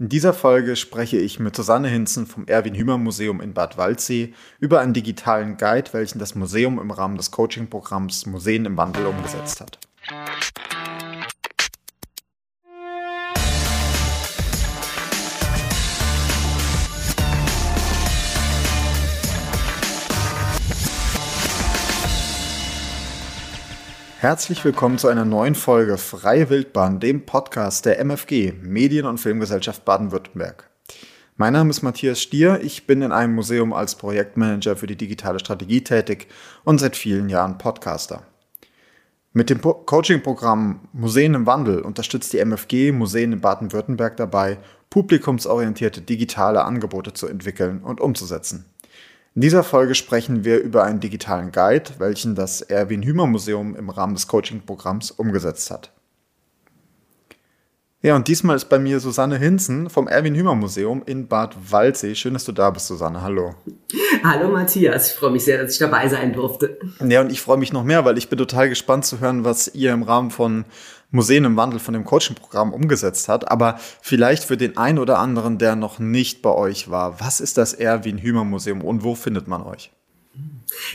In dieser Folge spreche ich mit Susanne Hinzen vom Erwin Hümer Museum in Bad Waldsee über einen digitalen Guide, welchen das Museum im Rahmen des Coaching-Programms Museen im Wandel umgesetzt hat. Herzlich willkommen zu einer neuen Folge Freie Wildbahn, dem Podcast der MFG, Medien- und Filmgesellschaft Baden-Württemberg. Mein Name ist Matthias Stier, ich bin in einem Museum als Projektmanager für die digitale Strategie tätig und seit vielen Jahren Podcaster. Mit dem Coaching-Programm Museen im Wandel unterstützt die MFG Museen in Baden-Württemberg dabei, publikumsorientierte digitale Angebote zu entwickeln und umzusetzen. In dieser Folge sprechen wir über einen digitalen Guide, welchen das Erwin Hümer Museum im Rahmen des Coaching-Programms umgesetzt hat. Ja, und diesmal ist bei mir Susanne Hinzen vom Erwin Hümer Museum in Bad Waldsee. Schön, dass du da bist, Susanne. Hallo. Hallo Matthias, ich freue mich sehr, dass ich dabei sein durfte. Ja, und ich freue mich noch mehr, weil ich bin total gespannt zu hören, was ihr im Rahmen von Museen im Wandel von dem Coaching-Programm umgesetzt hat. Aber vielleicht für den einen oder anderen, der noch nicht bei euch war, was ist das Erwin Hümer Museum und wo findet man euch?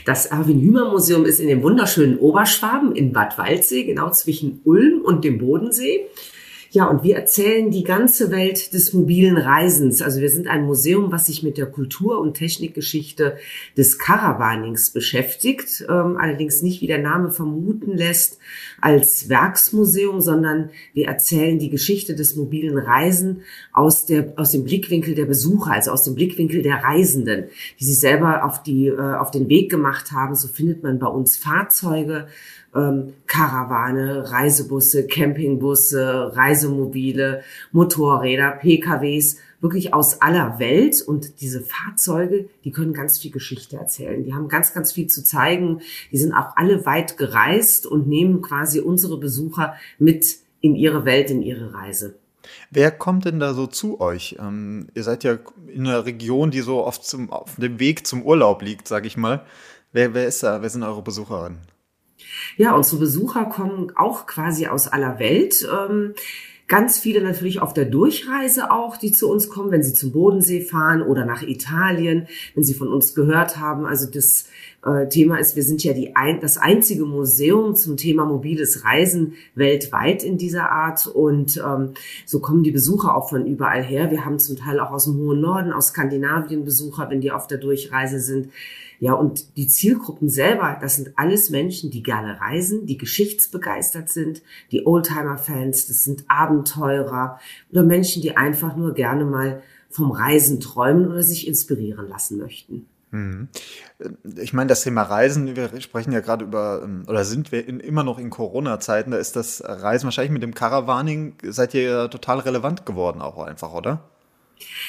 Das Erwin Hümer Museum ist in dem wunderschönen Oberschwaben in Bad Waldsee, genau zwischen Ulm und dem Bodensee. Ja, und wir erzählen die ganze Welt des mobilen Reisens. Also wir sind ein Museum, was sich mit der Kultur- und Technikgeschichte des Caravanings beschäftigt. Ähm, allerdings nicht, wie der Name vermuten lässt, als Werksmuseum, sondern wir erzählen die Geschichte des mobilen Reisen aus, aus dem Blickwinkel der Besucher, also aus dem Blickwinkel der Reisenden, die sich selber auf, die, äh, auf den Weg gemacht haben. So findet man bei uns Fahrzeuge, ähm, Karawane, Reisebusse, Campingbusse, Reisemobile, Motorräder, PKWs, wirklich aus aller Welt. Und diese Fahrzeuge, die können ganz viel Geschichte erzählen. Die haben ganz, ganz viel zu zeigen. Die sind auch alle weit gereist und nehmen quasi unsere Besucher mit in ihre Welt, in ihre Reise. Wer kommt denn da so zu euch? Ähm, ihr seid ja in einer Region, die so oft zum, auf dem Weg zum Urlaub liegt, sag ich mal. Wer, wer ist da? Wer sind eure Besucherinnen? Ja, unsere Besucher kommen auch quasi aus aller Welt. Ähm, ganz viele natürlich auf der Durchreise auch, die zu uns kommen, wenn sie zum Bodensee fahren oder nach Italien, wenn sie von uns gehört haben. Also das äh, Thema ist, wir sind ja die ein, das einzige Museum zum Thema mobiles Reisen weltweit in dieser Art. Und ähm, so kommen die Besucher auch von überall her. Wir haben zum Teil auch aus dem hohen Norden, aus Skandinavien Besucher, wenn die auf der Durchreise sind. Ja, und die Zielgruppen selber, das sind alles Menschen, die gerne reisen, die geschichtsbegeistert sind, die Oldtimer-Fans, das sind Abenteurer oder Menschen, die einfach nur gerne mal vom Reisen träumen oder sich inspirieren lassen möchten. Mhm. Ich meine, das Thema Reisen, wir sprechen ja gerade über, ähm, oder sind wir in, immer noch in Corona-Zeiten, da ist das Reisen wahrscheinlich mit dem Caravaning, seid ihr ja total relevant geworden auch einfach, oder?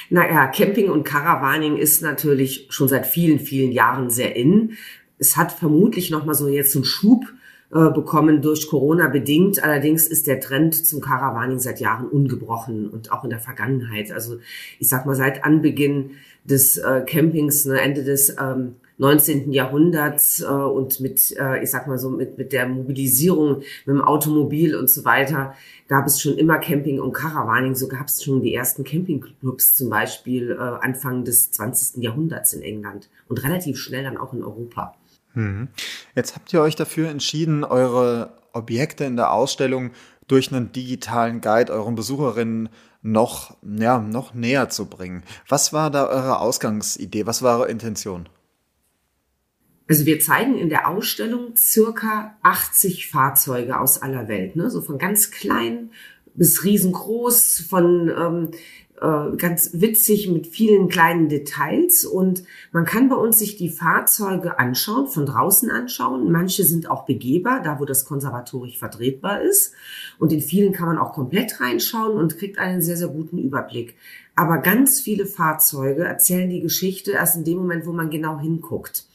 Naja, Camping und Caravaning ist natürlich schon seit vielen, vielen Jahren sehr in. Es hat vermutlich noch mal so jetzt einen Schub äh, bekommen durch Corona bedingt. Allerdings ist der Trend zum Caravaning seit Jahren ungebrochen und auch in der Vergangenheit. Also ich sag mal seit Anbeginn des äh, Campings, ne, Ende des ähm, 19. Jahrhunderts äh, und mit, äh, ich sag mal so, mit, mit der Mobilisierung mit dem Automobil und so weiter, gab es schon immer Camping und Caravaning. So gab es schon die ersten Campingclubs zum Beispiel äh, Anfang des 20. Jahrhunderts in England und relativ schnell dann auch in Europa. Mhm. Jetzt habt ihr euch dafür entschieden, eure Objekte in der Ausstellung durch einen digitalen Guide euren Besucherinnen noch, ja, noch näher zu bringen. Was war da eure Ausgangsidee? Was war eure Intention? Also wir zeigen in der Ausstellung circa 80 Fahrzeuge aus aller Welt, ne? so von ganz klein bis riesengroß, von ähm, äh, ganz witzig mit vielen kleinen Details und man kann bei uns sich die Fahrzeuge anschauen, von draußen anschauen. Manche sind auch begehbar, da wo das konservatorisch vertretbar ist und in vielen kann man auch komplett reinschauen und kriegt einen sehr, sehr guten Überblick. Aber ganz viele Fahrzeuge erzählen die Geschichte erst in dem Moment, wo man genau hinguckt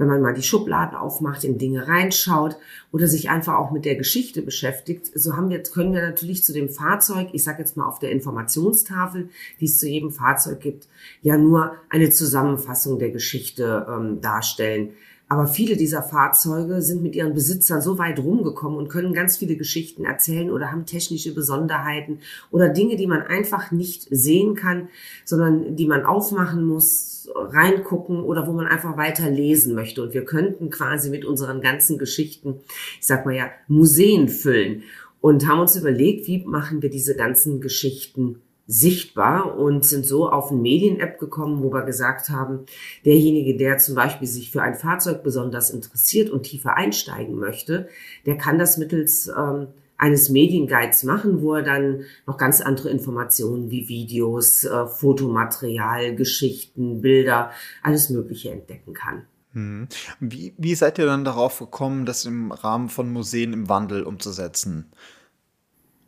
wenn man mal die Schubladen aufmacht, in Dinge reinschaut oder sich einfach auch mit der Geschichte beschäftigt, so haben wir, können wir natürlich zu dem Fahrzeug, ich sage jetzt mal auf der Informationstafel, die es zu jedem Fahrzeug gibt, ja nur eine Zusammenfassung der Geschichte ähm, darstellen. Aber viele dieser Fahrzeuge sind mit ihren Besitzern so weit rumgekommen und können ganz viele Geschichten erzählen oder haben technische Besonderheiten oder Dinge, die man einfach nicht sehen kann, sondern die man aufmachen muss, reingucken oder wo man einfach weiter lesen möchte. Und wir könnten quasi mit unseren ganzen Geschichten, ich sag mal ja, Museen füllen und haben uns überlegt, wie machen wir diese ganzen Geschichten sichtbar und sind so auf eine Medien-App gekommen, wo wir gesagt haben, derjenige, der zum Beispiel sich für ein Fahrzeug besonders interessiert und tiefer einsteigen möchte, der kann das mittels ähm, eines Medienguides machen, wo er dann noch ganz andere Informationen wie Videos, äh, Fotomaterial, Geschichten, Bilder, alles Mögliche entdecken kann. Mhm. Wie, wie seid ihr dann darauf gekommen, das im Rahmen von Museen im Wandel umzusetzen?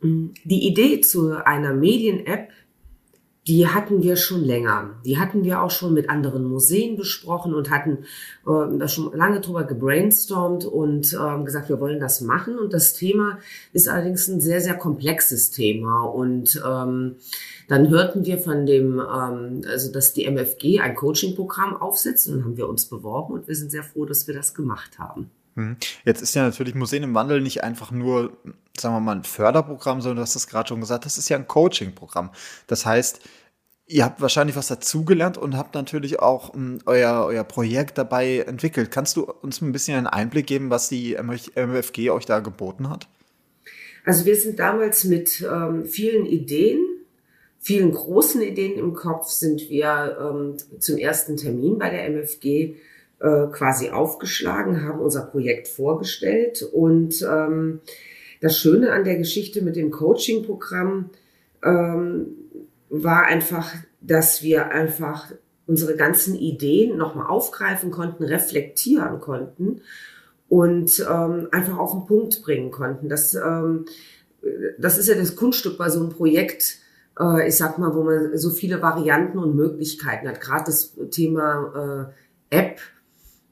Die Idee zu einer Medien-App, die hatten wir schon länger. Die hatten wir auch schon mit anderen Museen besprochen und hatten äh, da schon lange drüber gebrainstormt und äh, gesagt, wir wollen das machen. Und das Thema ist allerdings ein sehr, sehr komplexes Thema. Und ähm, dann hörten wir von dem, ähm, also dass die MFG ein Coaching-Programm aufsetzt und haben wir uns beworben und wir sind sehr froh, dass wir das gemacht haben. Mhm. Jetzt ist ja natürlich Museen im Wandel nicht einfach nur, sagen wir mal, ein Förderprogramm, sondern du hast es gerade schon gesagt, das ist ja ein Coaching-Programm. Das heißt, ihr habt wahrscheinlich was dazugelernt und habt natürlich auch um, euer, euer Projekt dabei entwickelt. Kannst du uns ein bisschen einen Einblick geben, was die MFG euch da geboten hat? Also wir sind damals mit ähm, vielen Ideen, vielen großen Ideen im Kopf, sind wir ähm, zum ersten Termin bei der MFG äh, quasi aufgeschlagen, haben unser Projekt vorgestellt. Und ähm, das Schöne an der Geschichte mit dem Coaching-Programm ähm, war einfach, dass wir einfach unsere ganzen Ideen nochmal aufgreifen konnten, reflektieren konnten und ähm, einfach auf den Punkt bringen konnten. Das, ähm, das ist ja das Kunststück bei so einem Projekt, äh, ich sag mal, wo man so viele Varianten und Möglichkeiten hat. Gerade das Thema äh, App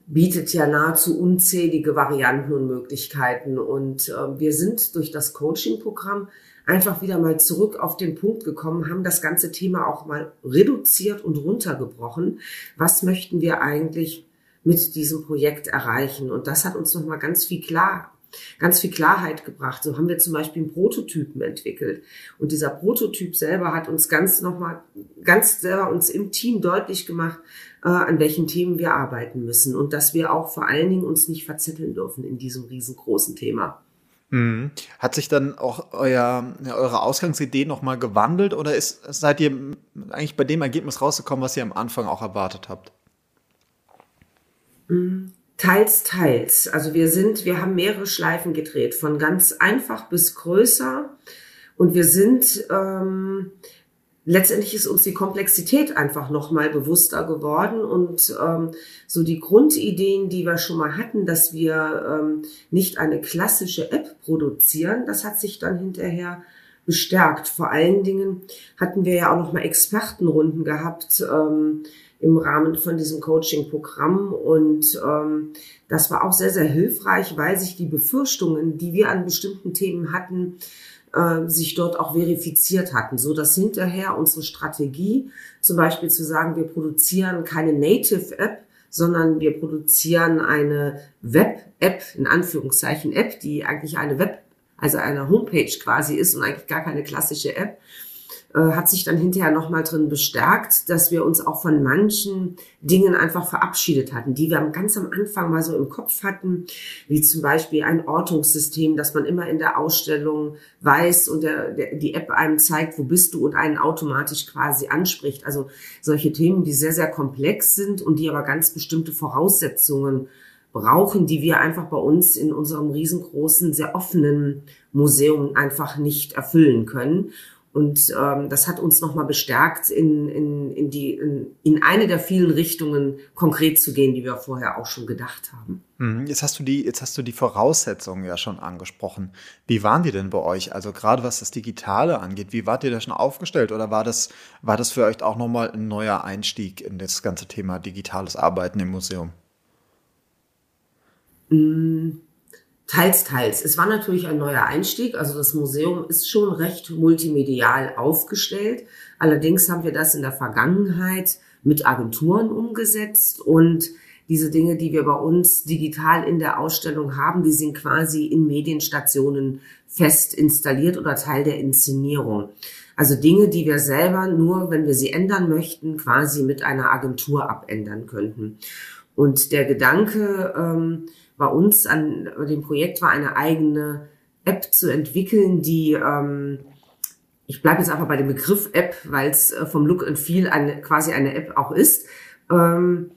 bietet ja nahezu unzählige Varianten und Möglichkeiten. Und äh, wir sind durch das Coaching-Programm einfach wieder mal zurück auf den Punkt gekommen, haben das ganze Thema auch mal reduziert und runtergebrochen. Was möchten wir eigentlich mit diesem Projekt erreichen? Und das hat uns nochmal ganz viel klar ganz viel Klarheit gebracht. So haben wir zum Beispiel einen Prototypen entwickelt. Und dieser Prototyp selber hat uns ganz nochmal, ganz selber uns im Team deutlich gemacht, äh, an welchen Themen wir arbeiten müssen und dass wir auch vor allen Dingen uns nicht verzetteln dürfen in diesem riesengroßen Thema. Mhm. Hat sich dann auch euer, eure Ausgangsidee nochmal gewandelt oder ist, seid ihr eigentlich bei dem Ergebnis rausgekommen, was ihr am Anfang auch erwartet habt? Mhm. Teils, teils. Also wir sind, wir haben mehrere Schleifen gedreht, von ganz einfach bis größer. Und wir sind, ähm, letztendlich ist uns die Komplexität einfach nochmal bewusster geworden und ähm, so die Grundideen, die wir schon mal hatten, dass wir ähm, nicht eine klassische App produzieren, das hat sich dann hinterher bestärkt. Vor allen Dingen hatten wir ja auch nochmal Expertenrunden gehabt. Ähm, im Rahmen von diesem Coaching-Programm. Und ähm, das war auch sehr, sehr hilfreich, weil sich die Befürchtungen, die wir an bestimmten Themen hatten, äh, sich dort auch verifiziert hatten, so dass hinterher unsere Strategie, zum Beispiel zu sagen, wir produzieren keine Native App, sondern wir produzieren eine Web-App, in Anführungszeichen App, die eigentlich eine Web, also eine Homepage quasi ist und eigentlich gar keine klassische App, hat sich dann hinterher nochmal drin bestärkt, dass wir uns auch von manchen Dingen einfach verabschiedet hatten, die wir ganz am Anfang mal so im Kopf hatten, wie zum Beispiel ein Ortungssystem, dass man immer in der Ausstellung weiß und der, der, die App einem zeigt, wo bist du und einen automatisch quasi anspricht. Also solche Themen, die sehr, sehr komplex sind und die aber ganz bestimmte Voraussetzungen brauchen, die wir einfach bei uns in unserem riesengroßen, sehr offenen Museum einfach nicht erfüllen können. Und ähm, das hat uns nochmal bestärkt, in, in, in, die, in, in eine der vielen Richtungen konkret zu gehen, die wir vorher auch schon gedacht haben. Mhm. Jetzt hast du die, jetzt hast du die Voraussetzungen ja schon angesprochen. Wie waren die denn bei euch? Also gerade was das Digitale angeht, wie wart ihr da schon aufgestellt? Oder war das, war das für euch auch nochmal ein neuer Einstieg in das ganze Thema digitales Arbeiten im Museum? Mm Teils, teils. Es war natürlich ein neuer Einstieg. Also das Museum ist schon recht multimedial aufgestellt. Allerdings haben wir das in der Vergangenheit mit Agenturen umgesetzt und diese Dinge, die wir bei uns digital in der Ausstellung haben, die sind quasi in Medienstationen fest installiert oder Teil der Inszenierung. Also Dinge, die wir selber nur, wenn wir sie ändern möchten, quasi mit einer Agentur abändern könnten. Und der Gedanke ähm, bei uns an dem Projekt war eine eigene App zu entwickeln, die ähm, ich bleibe jetzt einfach bei dem Begriff App, weil es äh, vom Look and Feel eine, quasi eine App auch ist, ähm,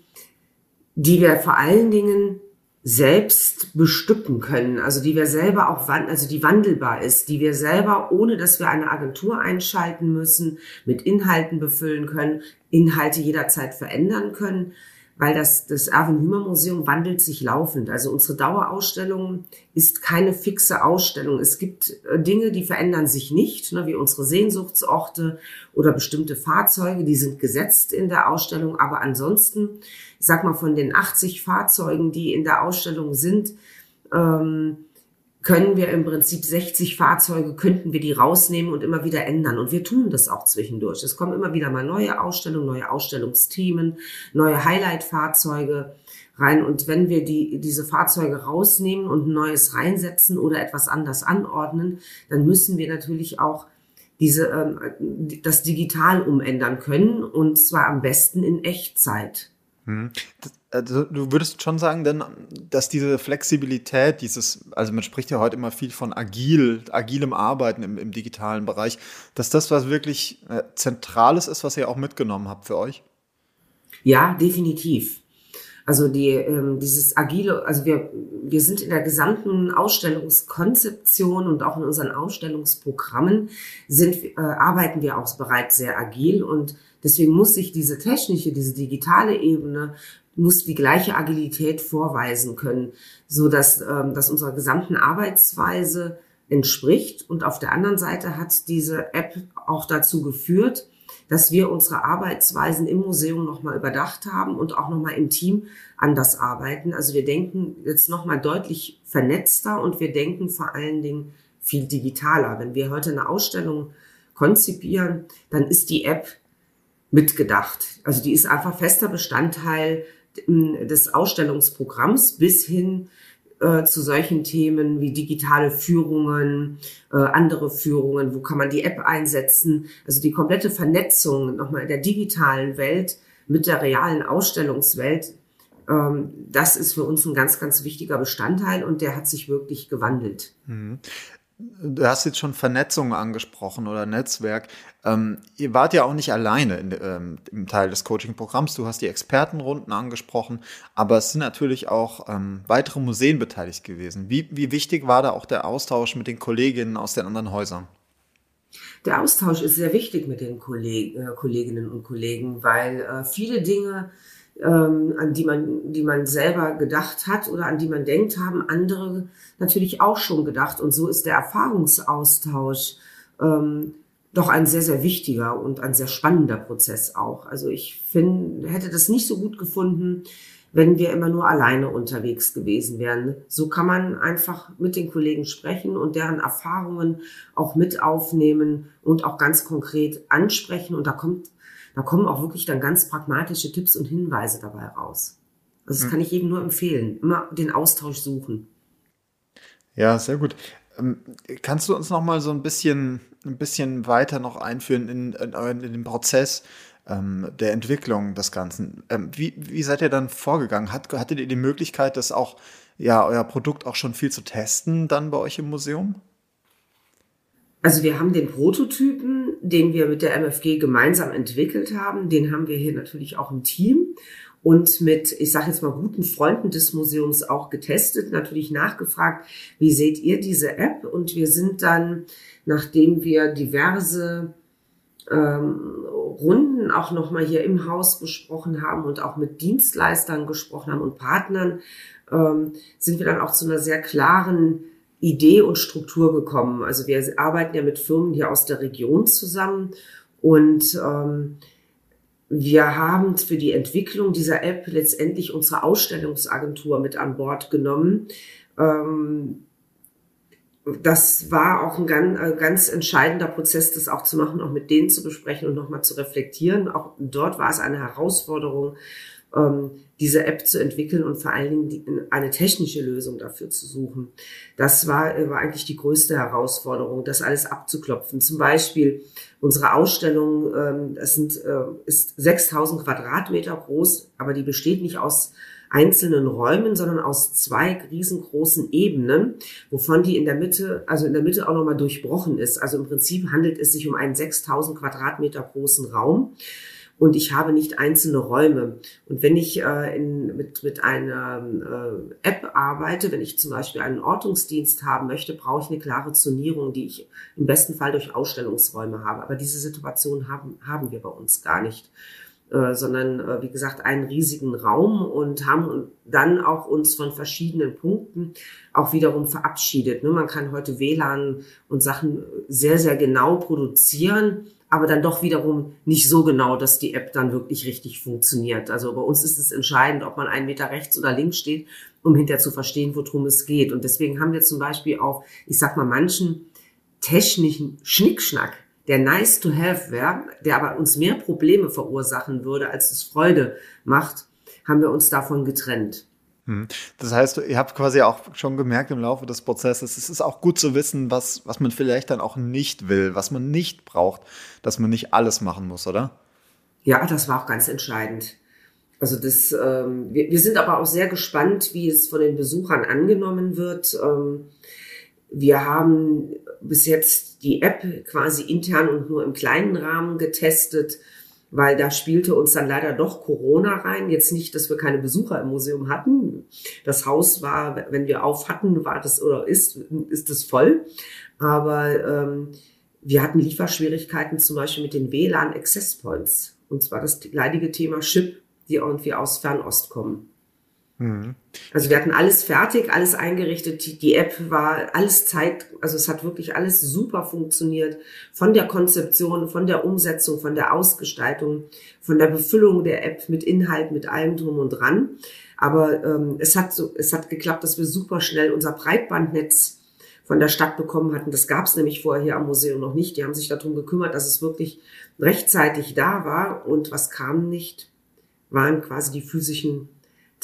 die wir vor allen Dingen selbst bestücken können, also die wir selber auch, also die wandelbar ist, die wir selber, ohne dass wir eine Agentur einschalten müssen, mit Inhalten befüllen können, Inhalte jederzeit verändern können weil das, das Erwin Hümer Museum wandelt sich laufend. Also unsere Dauerausstellung ist keine fixe Ausstellung. Es gibt äh, Dinge, die verändern sich nicht, ne, wie unsere Sehnsuchtsorte oder bestimmte Fahrzeuge, die sind gesetzt in der Ausstellung. Aber ansonsten, ich sag mal, von den 80 Fahrzeugen, die in der Ausstellung sind, ähm, können wir im Prinzip 60 Fahrzeuge, könnten wir die rausnehmen und immer wieder ändern. Und wir tun das auch zwischendurch. Es kommen immer wieder mal neue Ausstellungen, neue Ausstellungsthemen, neue Highlight-Fahrzeuge rein. Und wenn wir die, diese Fahrzeuge rausnehmen und neues reinsetzen oder etwas anders anordnen, dann müssen wir natürlich auch diese, ähm, das digital umändern können und zwar am besten in Echtzeit. Also du würdest schon sagen, denn, dass diese Flexibilität, dieses, also man spricht ja heute immer viel von agil, agilem Arbeiten im, im digitalen Bereich, dass das was wirklich äh, Zentrales ist, was ihr auch mitgenommen habt für euch? Ja, definitiv. Also die, ähm, dieses agile, also wir, wir sind in der gesamten Ausstellungskonzeption und auch in unseren Ausstellungsprogrammen sind, äh, arbeiten wir auch bereits sehr agil und deswegen muss sich diese technische, diese digitale Ebene muss die gleiche Agilität vorweisen können, so dass ähm, dass unserer gesamten Arbeitsweise entspricht. Und auf der anderen Seite hat diese App auch dazu geführt, dass wir unsere Arbeitsweisen im Museum nochmal überdacht haben und auch nochmal im Team anders arbeiten. Also wir denken jetzt nochmal deutlich vernetzter und wir denken vor allen Dingen viel digitaler. Wenn wir heute eine Ausstellung konzipieren, dann ist die App mitgedacht. Also die ist einfach fester Bestandteil ähm, des Ausstellungsprogramms bis hin äh, zu solchen Themen wie digitale Führungen, äh, andere Führungen, wo kann man die App einsetzen. Also die komplette Vernetzung nochmal in der digitalen Welt mit der realen Ausstellungswelt, ähm, das ist für uns ein ganz, ganz wichtiger Bestandteil und der hat sich wirklich gewandelt. Mhm. Du hast jetzt schon Vernetzung angesprochen oder Netzwerk. Ähm, ihr wart ja auch nicht alleine in, ähm, im Teil des Coaching-Programms. Du hast die Expertenrunden angesprochen, aber es sind natürlich auch ähm, weitere Museen beteiligt gewesen. Wie, wie wichtig war da auch der Austausch mit den Kolleginnen aus den anderen Häusern? Der Austausch ist sehr wichtig mit den Kolleg äh, Kolleginnen und Kollegen, weil äh, viele Dinge ähm, an die man, die man selber gedacht hat oder an die man denkt, haben andere natürlich auch schon gedacht. Und so ist der Erfahrungsaustausch ähm, doch ein sehr, sehr wichtiger und ein sehr spannender Prozess auch. Also ich finde, hätte das nicht so gut gefunden, wenn wir immer nur alleine unterwegs gewesen wären. So kann man einfach mit den Kollegen sprechen und deren Erfahrungen auch mit aufnehmen und auch ganz konkret ansprechen. Und da kommt da kommen auch wirklich dann ganz pragmatische Tipps und Hinweise dabei raus. Also das mhm. kann ich jedem nur empfehlen. Immer den Austausch suchen. Ja, sehr gut. Ähm, kannst du uns noch mal so ein bisschen, ein bisschen weiter noch einführen in, in, in den Prozess ähm, der Entwicklung des Ganzen? Ähm, wie, wie seid ihr dann vorgegangen? Hat, hattet ihr die Möglichkeit, das auch, ja, euer Produkt auch schon viel zu testen dann bei euch im Museum? Also wir haben den Prototypen, den wir mit der MFG gemeinsam entwickelt haben, den haben wir hier natürlich auch im Team und mit, ich sage jetzt mal, guten Freunden des Museums auch getestet, natürlich nachgefragt, wie seht ihr diese App? Und wir sind dann, nachdem wir diverse ähm, Runden auch nochmal hier im Haus besprochen haben und auch mit Dienstleistern gesprochen haben und Partnern, ähm, sind wir dann auch zu einer sehr klaren Idee und Struktur gekommen. Also wir arbeiten ja mit Firmen hier aus der Region zusammen und ähm, wir haben für die Entwicklung dieser App letztendlich unsere Ausstellungsagentur mit an Bord genommen. Ähm, das war auch ein ganz, ein ganz entscheidender Prozess, das auch zu machen, auch mit denen zu besprechen und nochmal zu reflektieren. Auch dort war es eine Herausforderung, diese App zu entwickeln und vor allen Dingen eine technische Lösung dafür zu suchen. Das war, war eigentlich die größte Herausforderung, das alles abzuklopfen. Zum Beispiel unsere Ausstellung, ähm, das sind, äh, ist 6000 Quadratmeter groß, aber die besteht nicht aus einzelnen Räumen, sondern aus zwei riesengroßen Ebenen, wovon die in der Mitte, also in der Mitte auch nochmal durchbrochen ist. Also im Prinzip handelt es sich um einen 6000 Quadratmeter großen Raum und ich habe nicht einzelne Räume. Und wenn ich äh, in, mit, mit einer äh, App arbeite, wenn ich zum Beispiel einen Ortungsdienst haben möchte, brauche ich eine klare Zonierung, die ich im besten Fall durch Ausstellungsräume habe. Aber diese Situation haben, haben wir bei uns gar nicht. Äh, sondern äh, wie gesagt einen riesigen Raum und haben dann auch uns von verschiedenen Punkten auch wiederum verabschiedet. Ne? Man kann heute WLAN und Sachen sehr, sehr genau produzieren, aber dann doch wiederum nicht so genau, dass die App dann wirklich richtig funktioniert. Also bei uns ist es entscheidend, ob man einen Meter rechts oder links steht, um hinterher zu verstehen, worum es geht. Und deswegen haben wir zum Beispiel auch, ich sag mal, manchen technischen Schnickschnack, der nice to have wäre, der aber uns mehr Probleme verursachen würde, als es Freude macht, haben wir uns davon getrennt. Hm. Das heißt, ihr habt quasi auch schon gemerkt im Laufe des Prozesses, es ist auch gut zu wissen, was, was man vielleicht dann auch nicht will, was man nicht braucht, dass man nicht alles machen muss, oder? Ja, das war auch ganz entscheidend. Also das, ähm, wir, wir sind aber auch sehr gespannt, wie es von den Besuchern angenommen wird. Ähm, wir haben bis jetzt die App quasi intern und nur im kleinen Rahmen getestet weil da spielte uns dann leider doch Corona rein. Jetzt nicht, dass wir keine Besucher im Museum hatten. Das Haus war, wenn wir auf hatten, war das oder ist, ist es voll. Aber ähm, wir hatten Lieferschwierigkeiten zum Beispiel mit den WLAN Access Points. Und zwar das leidige Thema Chip, die irgendwie aus Fernost kommen. Mhm. Also wir hatten alles fertig, alles eingerichtet. Die, die, App war alles Zeit, also es hat wirklich alles super funktioniert. Von der Konzeption, von der Umsetzung, von der Ausgestaltung, von der Befüllung der App mit Inhalt, mit allem drum und dran. Aber ähm, es hat so, es hat geklappt, dass wir super schnell unser Breitbandnetz von der Stadt bekommen hatten. Das gab es nämlich vorher hier am Museum noch nicht. Die haben sich darum gekümmert, dass es wirklich rechtzeitig da war. Und was kam nicht, waren quasi die physischen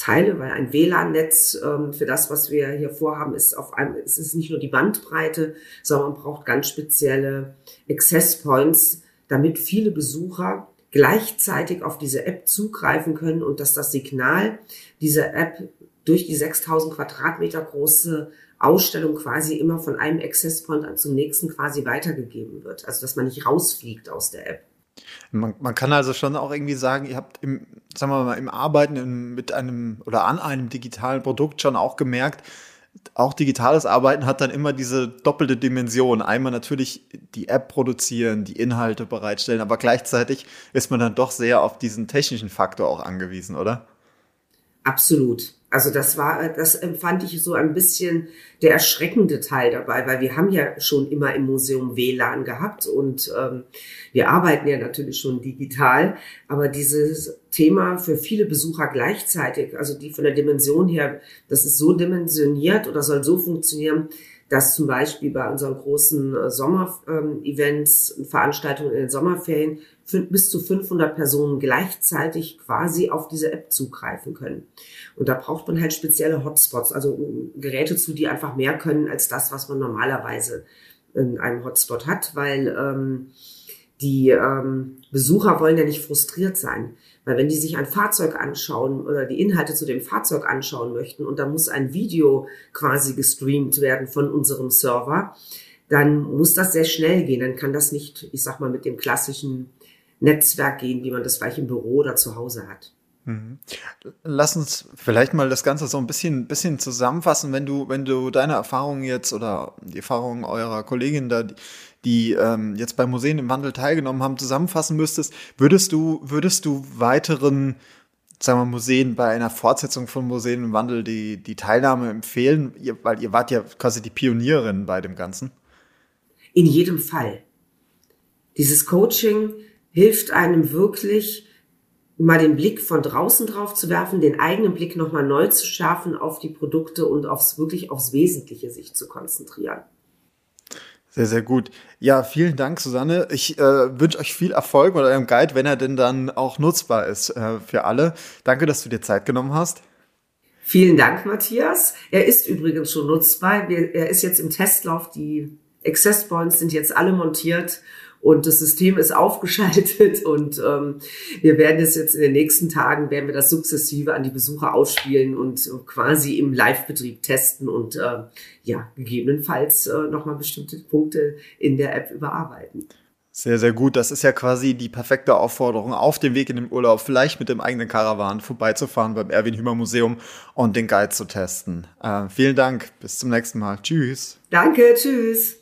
Teile, weil ein WLAN-Netz ähm, für das, was wir hier vorhaben, ist auf einem, es ist nicht nur die Bandbreite, sondern man braucht ganz spezielle Access Points, damit viele Besucher gleichzeitig auf diese App zugreifen können und dass das Signal dieser App durch die 6000 Quadratmeter große Ausstellung quasi immer von einem Access Point zum nächsten quasi weitergegeben wird. Also dass man nicht rausfliegt aus der App. Man, man, kann also schon auch irgendwie sagen, ihr habt im, sagen wir mal, im Arbeiten mit einem oder an einem digitalen Produkt schon auch gemerkt, auch digitales Arbeiten hat dann immer diese doppelte Dimension. Einmal natürlich die App produzieren, die Inhalte bereitstellen, aber gleichzeitig ist man dann doch sehr auf diesen technischen Faktor auch angewiesen, oder? Absolut. Also das war, das empfand ich so ein bisschen der erschreckende Teil dabei, weil wir haben ja schon immer im Museum WLAN gehabt und ähm, wir arbeiten ja natürlich schon digital, aber dieses Thema für viele Besucher gleichzeitig, also die von der Dimension her, das ist so dimensioniert oder soll so funktionieren, dass zum Beispiel bei unseren großen äh, Sommer-Events, ähm, Veranstaltungen in den Sommerferien bis zu 500 Personen gleichzeitig quasi auf diese App zugreifen können. Und da braucht man halt spezielle Hotspots, also Geräte zu, die einfach mehr können als das, was man normalerweise in einem Hotspot hat, weil ähm, die ähm, Besucher wollen ja nicht frustriert sein. Weil wenn die sich ein Fahrzeug anschauen oder die Inhalte zu dem Fahrzeug anschauen möchten und da muss ein Video quasi gestreamt werden von unserem Server, dann muss das sehr schnell gehen. Dann kann das nicht, ich sag mal, mit dem klassischen Netzwerk gehen, wie man das gleich im Büro oder zu Hause hat. Mhm. Lass uns vielleicht mal das Ganze so ein bisschen, bisschen zusammenfassen, wenn du, wenn du deine Erfahrungen jetzt oder die Erfahrungen eurer Kollegin da, die ähm, jetzt bei Museen im Wandel teilgenommen haben, zusammenfassen müsstest, würdest du, würdest du weiteren, sagen wir, Museen bei einer Fortsetzung von Museen im Wandel die, die Teilnahme empfehlen? Ihr, weil ihr wart ja quasi die Pionierin bei dem Ganzen. In jedem Fall. Dieses Coaching hilft einem wirklich, mal den Blick von draußen drauf zu werfen, den eigenen Blick nochmal neu zu schärfen auf die Produkte und aufs wirklich aufs Wesentliche sich zu konzentrieren. Sehr, sehr gut. Ja, vielen Dank, Susanne. Ich äh, wünsche euch viel Erfolg mit eurem Guide, wenn er denn dann auch nutzbar ist äh, für alle. Danke, dass du dir Zeit genommen hast. Vielen Dank, Matthias. Er ist übrigens schon nutzbar. Er ist jetzt im Testlauf. Die Access Points sind jetzt alle montiert und das System ist aufgeschaltet und ähm, wir werden es jetzt in den nächsten Tagen, werden wir das sukzessive an die Besucher ausspielen und quasi im Live-Betrieb testen und äh, ja, gegebenenfalls äh, nochmal bestimmte Punkte in der App überarbeiten. Sehr, sehr gut. Das ist ja quasi die perfekte Aufforderung, auf dem Weg in den Urlaub vielleicht mit dem eigenen Karawan vorbeizufahren beim Erwin Hümer Museum und den Guide zu testen. Äh, vielen Dank. Bis zum nächsten Mal. Tschüss. Danke. Tschüss.